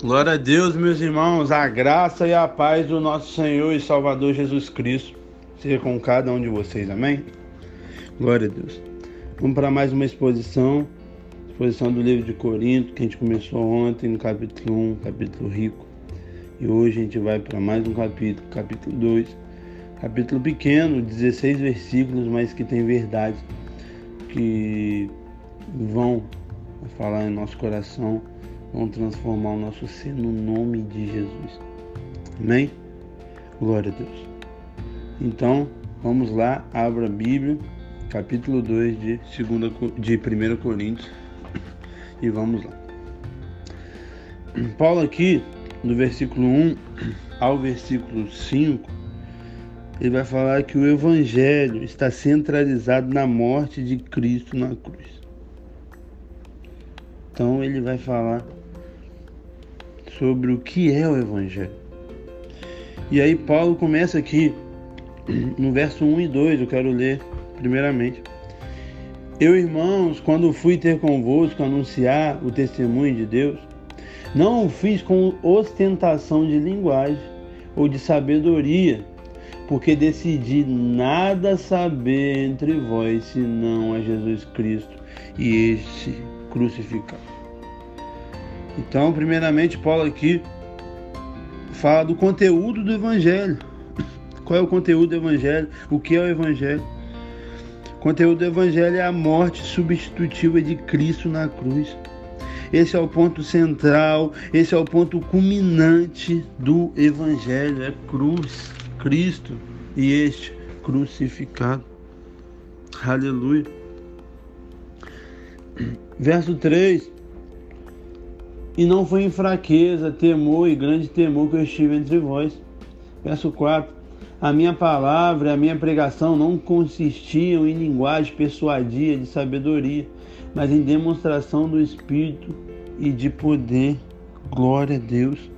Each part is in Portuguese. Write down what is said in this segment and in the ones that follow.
Glória a Deus, meus irmãos, a graça e a paz do nosso Senhor e Salvador Jesus Cristo seja com cada um de vocês, amém? Glória a Deus. Vamos para mais uma exposição, exposição do livro de Corinto, que a gente começou ontem no capítulo 1, capítulo rico. E hoje a gente vai para mais um capítulo, capítulo 2, capítulo pequeno, 16 versículos, mas que tem verdade, que vão falar em nosso coração Vamos transformar o nosso ser no nome de Jesus. Amém? Glória a Deus. Então, vamos lá, abra a Bíblia, capítulo 2 de, segunda, de 1 Coríntios, e vamos lá. Paulo aqui, no versículo 1 ao versículo 5, ele vai falar que o Evangelho está centralizado na morte de Cristo na cruz. Então ele vai falar sobre o que é o Evangelho. E aí Paulo começa aqui no verso 1 e 2, eu quero ler primeiramente. Eu, irmãos, quando fui ter convosco anunciar o testemunho de Deus, não o fiz com ostentação de linguagem ou de sabedoria, porque decidi nada saber entre vós senão a Jesus Cristo e este crucificado. Então, primeiramente, Paulo aqui fala do conteúdo do Evangelho. Qual é o conteúdo do Evangelho? O que é o Evangelho? O conteúdo do Evangelho é a morte substitutiva de Cristo na cruz. Esse é o ponto central, esse é o ponto culminante do Evangelho: é cruz, Cristo e este crucificado. Aleluia. Verso 3: e não foi em fraqueza, temor e grande temor que eu estive entre vós. Verso 4. A minha palavra, a minha pregação não consistiam em linguagem persuadia de sabedoria, mas em demonstração do Espírito e de poder. Glória a Deus.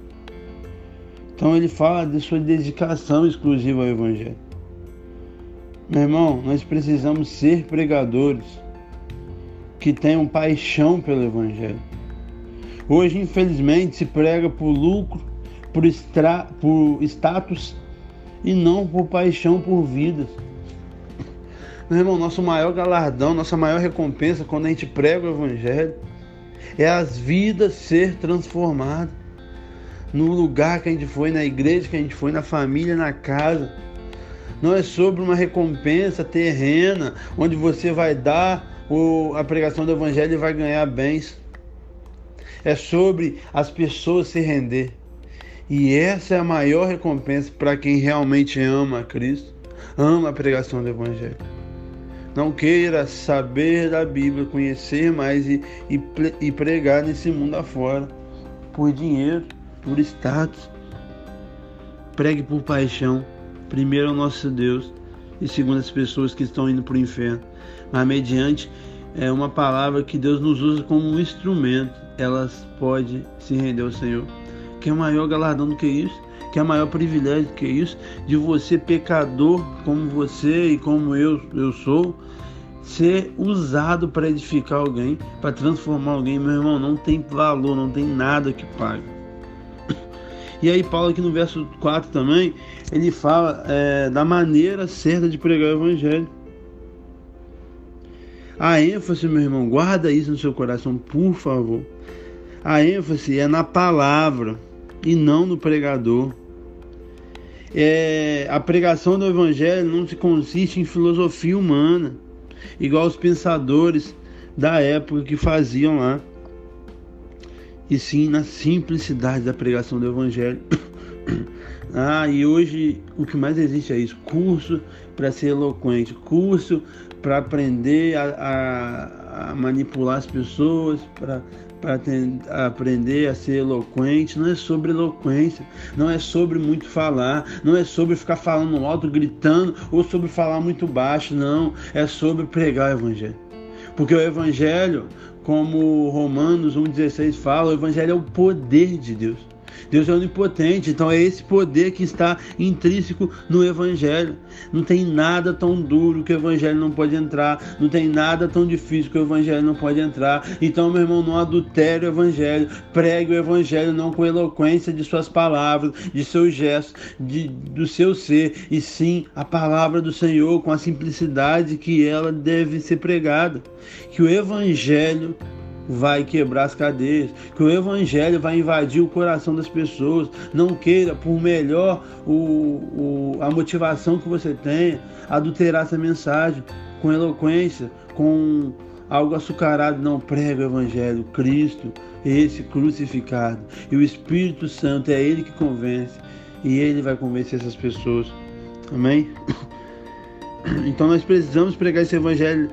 Então ele fala de sua dedicação exclusiva ao Evangelho. Meu irmão, nós precisamos ser pregadores que tenham paixão pelo Evangelho Hoje, infelizmente, se prega por lucro, por, extra, por status e não por paixão por vidas. Meu irmão, nosso maior galardão, nossa maior recompensa quando a gente prega o Evangelho é as vidas ser transformadas. No lugar que a gente foi, na igreja que a gente foi, na família, na casa. Não é sobre uma recompensa terrena, onde você vai dar a pregação do Evangelho e vai ganhar bens é sobre as pessoas se render. E essa é a maior recompensa para quem realmente ama a Cristo, ama a pregação do Evangelho. Não queira saber da Bíblia, conhecer mais e, e, e pregar nesse mundo afora, por dinheiro, por status. Pregue por paixão, primeiro ao nosso Deus e segundo as pessoas que estão indo para o inferno, mas mediante é uma palavra que Deus nos usa como um instrumento, elas podem se render ao Senhor. Que é maior galardão do que isso? Que é maior privilégio do que isso? De você, pecador como você e como eu, eu sou, ser usado para edificar alguém, para transformar alguém, meu irmão, não tem valor, não tem nada que pague. E aí, Paulo, aqui no verso 4 também, ele fala é, da maneira certa de pregar o Evangelho. A ênfase, meu irmão, guarda isso no seu coração, por favor. A ênfase é na palavra e não no pregador. É, a pregação do evangelho não se consiste em filosofia humana, igual os pensadores da época que faziam lá, e sim na simplicidade da pregação do evangelho. Ah, e hoje o que mais existe é isso: curso para ser eloquente, curso para aprender a, a, a, manipular as pessoas, para aprender a ser eloquente. Não é sobre eloquência, não é sobre muito falar, não é sobre ficar falando alto, gritando, ou sobre falar muito baixo, não. É sobre pregar o Evangelho. Porque o Evangelho, como Romanos 1,16 fala, o Evangelho é o poder de Deus. Deus é onipotente, então é esse poder que está intrínseco no Evangelho. Não tem nada tão duro que o Evangelho não pode entrar, não tem nada tão difícil que o Evangelho não pode entrar. Então, meu irmão, não adultere o Evangelho, pregue o Evangelho não com eloquência de suas palavras, de seus gestos, de, do seu ser, e sim a palavra do Senhor com a simplicidade que ela deve ser pregada. Que o Evangelho vai quebrar as cadeias, que o evangelho vai invadir o coração das pessoas. Não queira, por melhor o, o, a motivação que você tenha, adulterar essa mensagem com eloquência, com algo açucarado. Não prega o evangelho, Cristo, esse crucificado. E o Espírito Santo é ele que convence. E ele vai convencer essas pessoas. Amém? Então nós precisamos pregar esse evangelho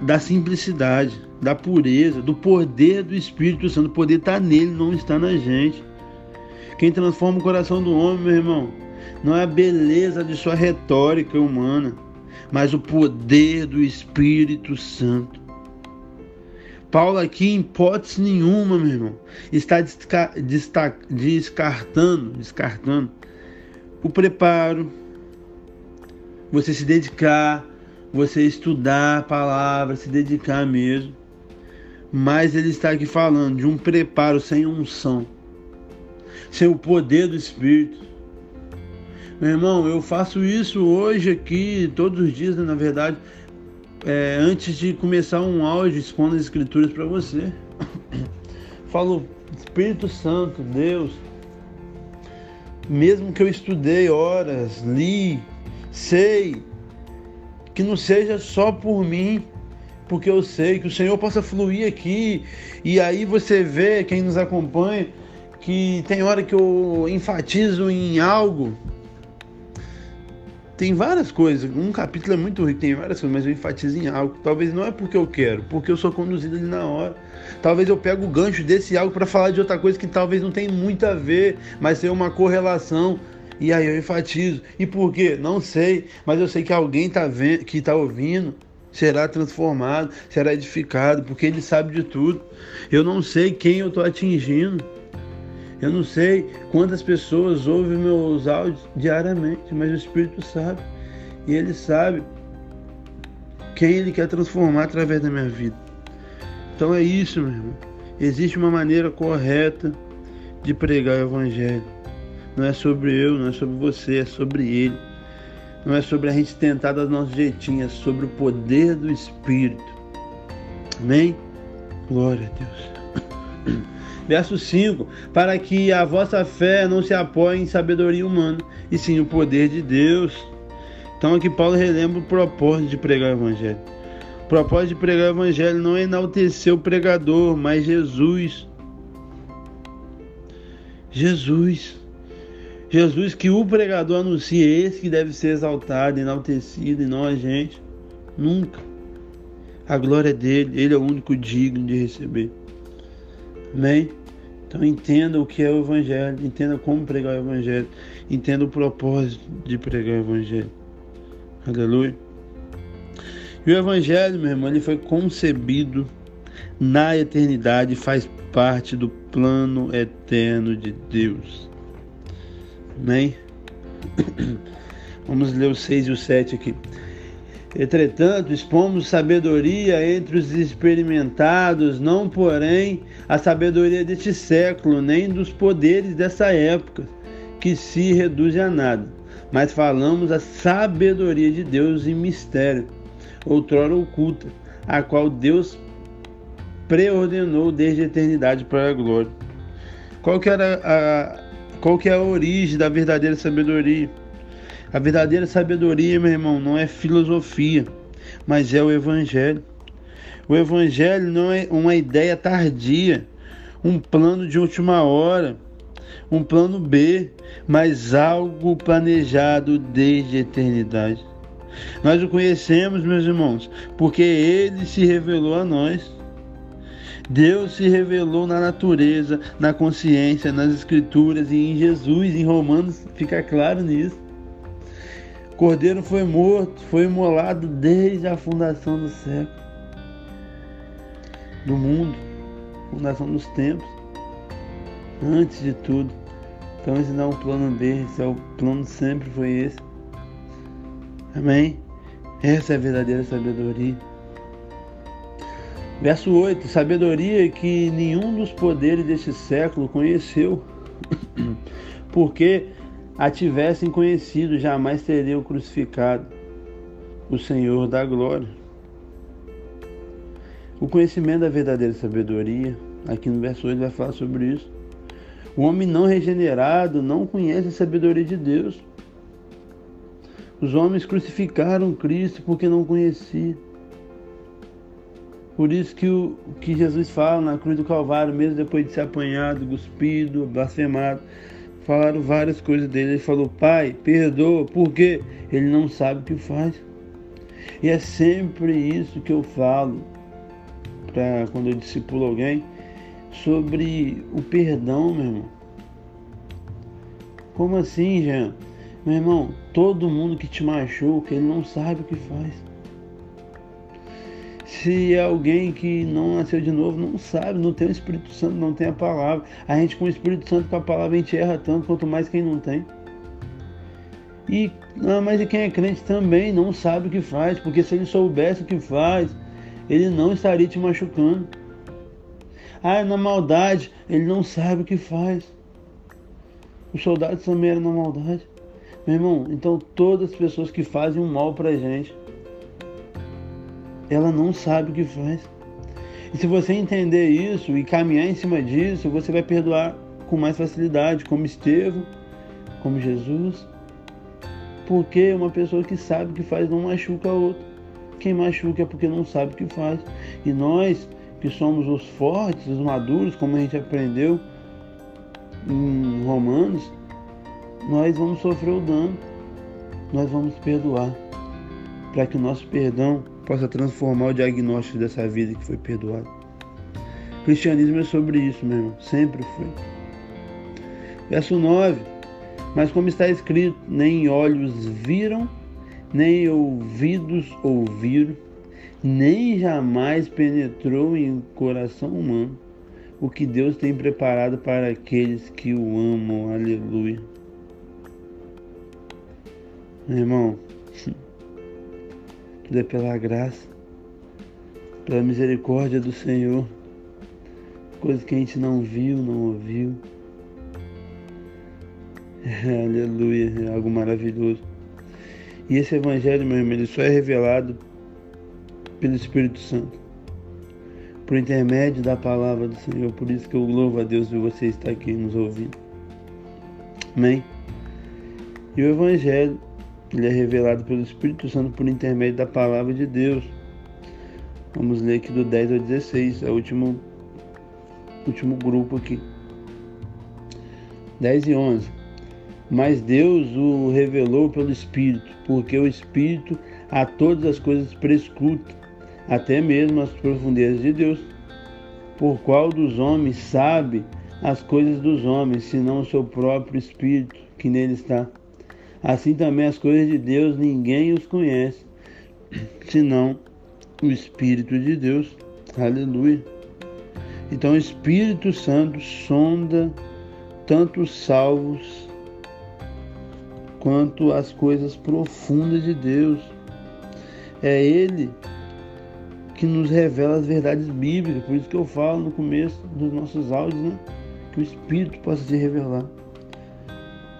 da simplicidade da pureza, do poder do Espírito Santo. O poder está nele, não está na gente. Quem transforma o coração do homem, meu irmão, não é a beleza de sua retórica humana, mas o poder do Espírito Santo. Paulo aqui, em hipótese nenhuma, meu irmão, está descartando, descartando o preparo, você se dedicar, você estudar a palavra, se dedicar mesmo mas ele está aqui falando de um preparo sem unção, sem o poder do Espírito. Meu irmão, eu faço isso hoje aqui, todos os dias, né, na verdade, é, antes de começar um áudio expondo as Escrituras para você. Falo, Espírito Santo, Deus, mesmo que eu estudei horas, li, sei, que não seja só por mim, porque eu sei que o Senhor possa fluir aqui. E aí você vê, quem nos acompanha, que tem hora que eu enfatizo em algo. Tem várias coisas, um capítulo é muito rico, tem várias coisas, mas eu enfatizo em algo. Talvez não é porque eu quero, porque eu sou conduzido ali na hora. Talvez eu pego o gancho desse algo para falar de outra coisa que talvez não tenha muito a ver, mas tem uma correlação. E aí eu enfatizo. E por quê? Não sei, mas eu sei que alguém tá vendo, que está ouvindo será transformado, será edificado, porque Ele sabe de tudo. Eu não sei quem eu estou atingindo, eu não sei quantas pessoas ouvem meus áudios diariamente, mas o Espírito sabe, e Ele sabe quem Ele quer transformar através da minha vida. Então é isso, meu irmão. Existe uma maneira correta de pregar o Evangelho. Não é sobre eu, não é sobre você, é sobre Ele. Não é sobre a gente tentar dar nosso jeitinho, é sobre o poder do Espírito. Amém? Glória a Deus. Verso 5: Para que a vossa fé não se apoie em sabedoria humana, e sim o poder de Deus. Então aqui Paulo relembra o propósito de pregar o Evangelho. O propósito de pregar o Evangelho não é enaltecer o pregador, mas Jesus. Jesus. Jesus que o pregador anuncia esse que deve ser exaltado, enaltecido, e não a gente. Nunca. A glória é dele, ele é o único digno de receber. Amém? Então entenda o que é o Evangelho, entenda como pregar o Evangelho, entenda o propósito de pregar o Evangelho. Aleluia. E o Evangelho, meu irmão, ele foi concebido na eternidade, faz parte do plano eterno de Deus. Amém? Vamos ler o 6 e o 7 aqui. Entretanto, expomos sabedoria entre os experimentados, não porém a sabedoria deste século, nem dos poderes dessa época, que se reduz a nada, mas falamos a sabedoria de Deus em mistério, outrora oculta, a qual Deus preordenou desde a eternidade para a glória. Qual que era a, qual que é a origem da verdadeira sabedoria? A verdadeira sabedoria, meu irmão, não é filosofia, mas é o evangelho. O evangelho não é uma ideia tardia, um plano de última hora, um plano B, mas algo planejado desde a eternidade. Nós o conhecemos, meus irmãos, porque ele se revelou a nós. Deus se revelou na natureza, na consciência, nas escrituras e em Jesus, em Romanos, fica claro nisso. O Cordeiro foi morto, foi imolado desde a fundação do século, do mundo, fundação dos tempos. antes de tudo. Então esse não é um plano B, esse é o plano sempre foi esse. Amém? Essa é a verdadeira sabedoria. Verso 8: Sabedoria que nenhum dos poderes deste século conheceu, porque a tivessem conhecido, jamais teriam crucificado o Senhor da glória. O conhecimento da verdadeira sabedoria, aqui no verso 8 vai falar sobre isso. O homem não regenerado não conhece a sabedoria de Deus. Os homens crucificaram Cristo porque não conheciam. Por isso que o que Jesus fala na cruz do Calvário, mesmo depois de ser apanhado, cuspido, blasfemado, falaram várias coisas dele. Ele falou: Pai, perdoa, porque ele não sabe o que faz. E é sempre isso que eu falo para quando eu discipulo alguém sobre o perdão, meu irmão. Como assim, Jean? Meu irmão, todo mundo que te machuca, ele não sabe o que faz. Se é alguém que não nasceu de novo, não sabe, não tem o Espírito Santo, não tem a palavra. A gente com o Espírito Santo com a palavra a gente erra tanto, quanto mais quem não tem. E ah, mas quem é crente também não sabe o que faz, porque se ele soubesse o que faz, ele não estaria te machucando. Ah, na maldade, ele não sabe o que faz. Os soldados também eram na maldade. Meu irmão, então todas as pessoas que fazem um mal pra gente, ela não sabe o que faz. E se você entender isso e caminhar em cima disso, você vai perdoar com mais facilidade, como Estevão, como Jesus. Porque uma pessoa que sabe o que faz não machuca a outra. Quem machuca é porque não sabe o que faz. E nós, que somos os fortes, os maduros, como a gente aprendeu em Romanos, nós vamos sofrer o dano, nós vamos perdoar, para que o nosso perdão possa transformar o diagnóstico dessa vida que foi perdoada. Cristianismo é sobre isso, meu irmão, sempre foi. Verso 9: Mas como está escrito, nem olhos viram, nem ouvidos ouviram, nem jamais penetrou em coração humano o que Deus tem preparado para aqueles que o amam. Aleluia. Meu irmão, é pela graça, pela misericórdia do Senhor, coisa que a gente não viu, não ouviu. É, aleluia, é algo maravilhoso. E esse Evangelho, meu irmão, ele só é revelado pelo Espírito Santo, por intermédio da palavra do Senhor. Por isso que eu louvo a Deus de você estar aqui nos ouvindo. Amém? E o Evangelho ele é revelado pelo Espírito Santo por intermédio da palavra de Deus. Vamos ler aqui do 10 ao 16, é o último, último grupo aqui. 10 e 11. Mas Deus o revelou pelo Espírito, porque o Espírito a todas as coisas prescruta, até mesmo as profundezas de Deus. Por qual dos homens sabe as coisas dos homens, senão o seu próprio Espírito que nele está? Assim também as coisas de Deus ninguém os conhece, senão o Espírito de Deus. Aleluia. Então o Espírito Santo sonda tanto os salvos quanto as coisas profundas de Deus. É Ele que nos revela as verdades bíblicas, por isso que eu falo no começo dos nossos áudios, né? Que o Espírito possa se revelar.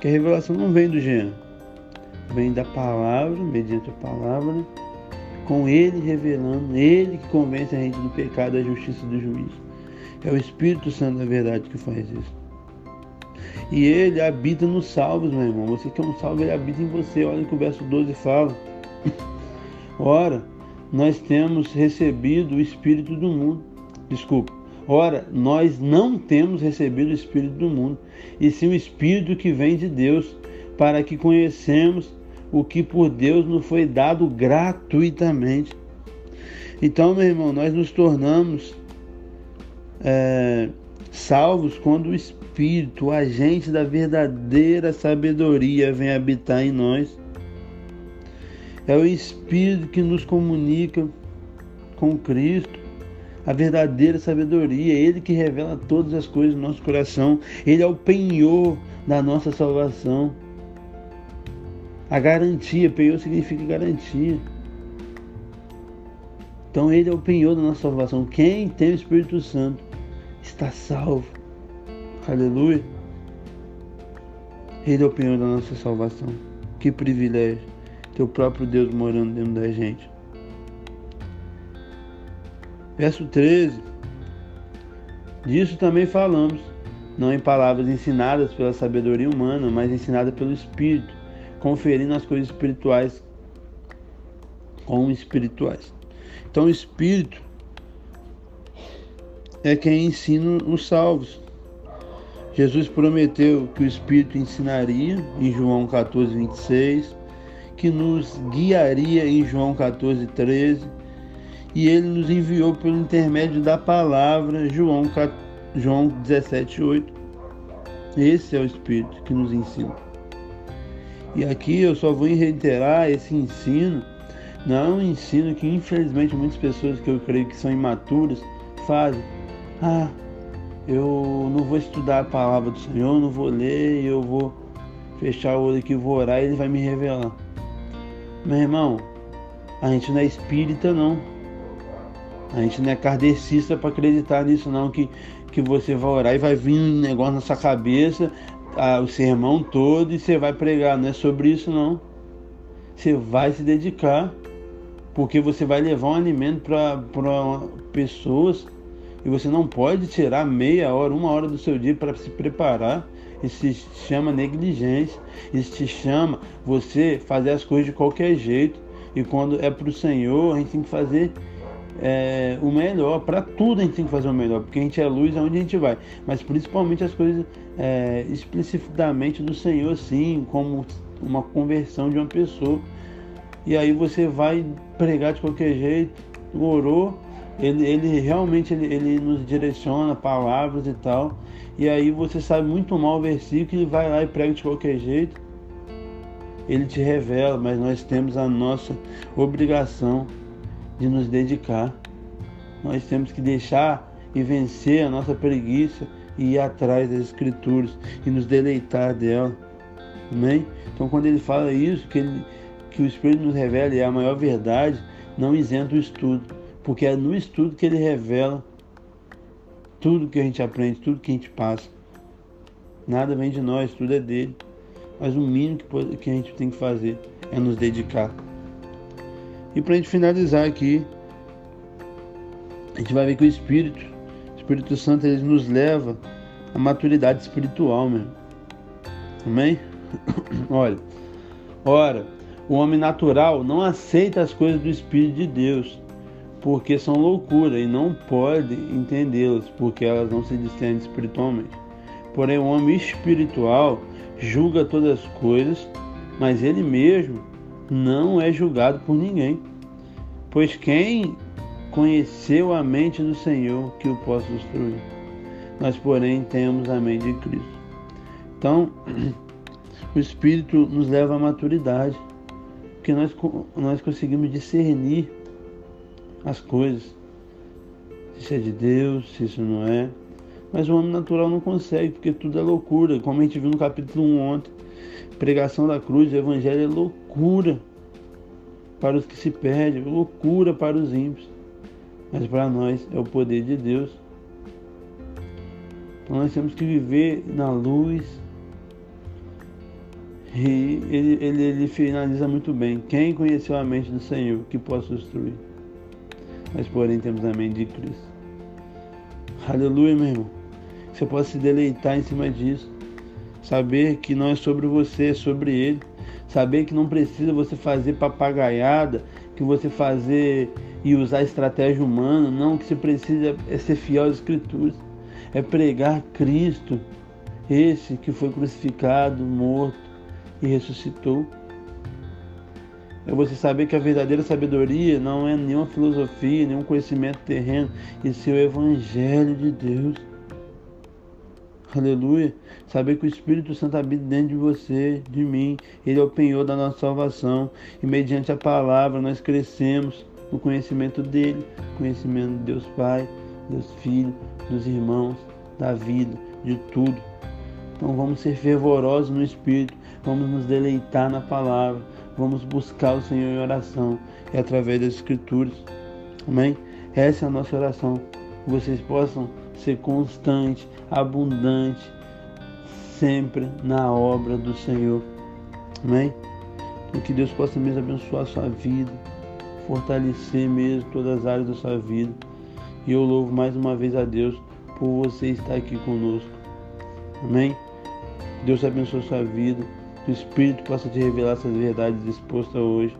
Que a revelação não vem do Jean, vem da palavra, mediante a palavra, com ele revelando, ele que convence a gente do pecado, da justiça e do juízo. É o Espírito Santo da verdade que faz isso. E ele habita nos salvos, meu irmão. Você que é um salvo, ele habita em você. Olha que o verso 12 fala. Ora, nós temos recebido o Espírito do mundo. Desculpa. Ora, nós não temos recebido o Espírito do mundo, e sim o Espírito que vem de Deus, para que conhecemos o que por Deus nos foi dado gratuitamente. Então, meu irmão, nós nos tornamos é, salvos quando o Espírito, o agente da verdadeira sabedoria, vem habitar em nós. É o Espírito que nos comunica com Cristo. a verdadeira sabedoria, Ele que revela todas as coisas no nosso coração, Ele é o penhor da nossa salvação. A garantia, penhor significa garantia. Então Ele é o penhor da nossa salvação. Quem tem o Espírito Santo está salvo. Aleluia. Ele é o penhor da nossa salvação. Que privilégio ter o próprio Deus morando dentro da gente. Verso 13. Disso também falamos, não em palavras ensinadas pela sabedoria humana, mas ensinadas pelo Espírito, conferindo as coisas espirituais como espirituais. Então, o Espírito é quem ensina os salvos. Jesus prometeu que o Espírito ensinaria, em João 14, 26, que nos guiaria, em João 14, 13, e ele nos enviou pelo intermédio da palavra, João, João 17, 8. Esse é o Espírito que nos ensina. E aqui eu só vou reiterar esse ensino, não é um ensino que infelizmente muitas pessoas que eu creio que são imaturas fazem. Ah, eu não vou estudar a palavra do Senhor, não vou ler, eu vou fechar o olho aqui, vou orar e ele vai me revelar. Meu irmão, a gente não é espírita não. A gente não é kardecista para acreditar nisso não, que, que você vai orar e vai vir um negócio na sua cabeça, o sermão todo e você vai pregar. Não é sobre isso não. Você vai se dedicar, porque você vai levar um alimento para pessoas e você não pode tirar meia hora, uma hora do seu dia para se preparar. Isso se chama negligência. Isso te chama você fazer as coisas de qualquer jeito. E quando é para o Senhor, a gente tem que fazer é, o melhor. Para tudo a gente tem que fazer o melhor, porque a gente é luz aonde a gente vai. Mas principalmente as coisas é, explicitamente do Senhor, sim, como uma conversão de uma pessoa. E aí você vai pregar de qualquer jeito, orou, ele, ele realmente ele, ele nos direciona palavras e tal. E aí você sabe muito mal o versículo e vai lá e prega de qualquer jeito. Ele te revela, mas nós temos a nossa obrigação de nos dedicar. Nós temos que deixar e vencer a nossa preguiça e ir atrás das escrituras e nos deleitar dela. Amém? Então quando ele fala isso, que, ele, que o Espírito nos revela é a maior verdade, não isenta o estudo, porque é no estudo que ele revela tudo que a gente aprende, tudo que a gente passa. Nada vem de nós, tudo é dele. Mas o mínimo que, que a gente tem que fazer é nos dedicar. E para a gente finalizar aqui, a gente vai ver que o Espírito, o Espírito Santo, ele nos leva à maturidade espiritual. Amém? Olha, ora, o homem natural não aceita as coisas do Espírito de Deus, porque são loucura e não pode entendê-las, porque elas não se discernem espiritualmente. Porém, o homem espiritual julga todas as coisas, mas ele mesmo não é julgado por ninguém. Pois quem conheceu a mente do Senhor que o possa instruir? Nós, porém, temos a mente de Cristo. Então, o Espírito nos leva à maturidade, porque nós, nós conseguimos discernir as coisas, se isso é de Deus, se isso não é. Mas o homem natural não consegue, porque tudo é loucura, como a gente viu no capítulo 1 ontem. Pregação da cruz, o evangelho é loucura para os que se perdem, loucura para os ímpios. Mas para nós é o poder de Deus. Então nós temos que viver na luz. E ele, ele, ele finaliza muito bem. Quem conheceu a mente do Senhor que possa instruir? Mas porém temos a mente de Cristo. Aleluia, meu irmão. Você pode se deleitar em cima disso. Saber que não é sobre você, é sobre Ele. Saber que não precisa você fazer papagaiada, que você fazer e usar estratégia humana, não, o que você precisa é ser fiel às escrituras, é pregar Cristo, esse que foi crucificado, morto e ressuscitou. É você saber que a verdadeira sabedoria não é nenhuma filosofia, nenhum conhecimento terreno, e sim o Evangelho de Deus. Aleluia. Saber que o Espírito Santo habita dentro de você, de mim. Ele é o penhor da nossa salvação. E mediante a palavra nós crescemos. no conhecimento dele, conhecimento de Deus Pai, Deus Filho, dos irmãos, da vida, de tudo. Então vamos ser fervorosos no Espírito, vamos nos deleitar na palavra, vamos buscar o Senhor em oração e através das Escrituras. Amém? Essa é a nossa oração. Que vocês possam ser constantes, abundantes, sempre na obra do Senhor. Amém? E que Deus possa mesmo abençoar a sua vida, fortalecer mesmo todas as áreas da sua vida. E eu louvo mais uma vez a Deus por você estar aqui conosco. Amém? Deus abençoe a sua vida. Que o Espírito possa te revelar essas verdades expostas hoje.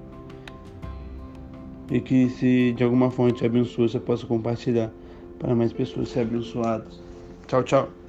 E que se de alguma forma te abençoe, você possa compartilhar para mais pessoas serem abençoadas. Tchau, tchau.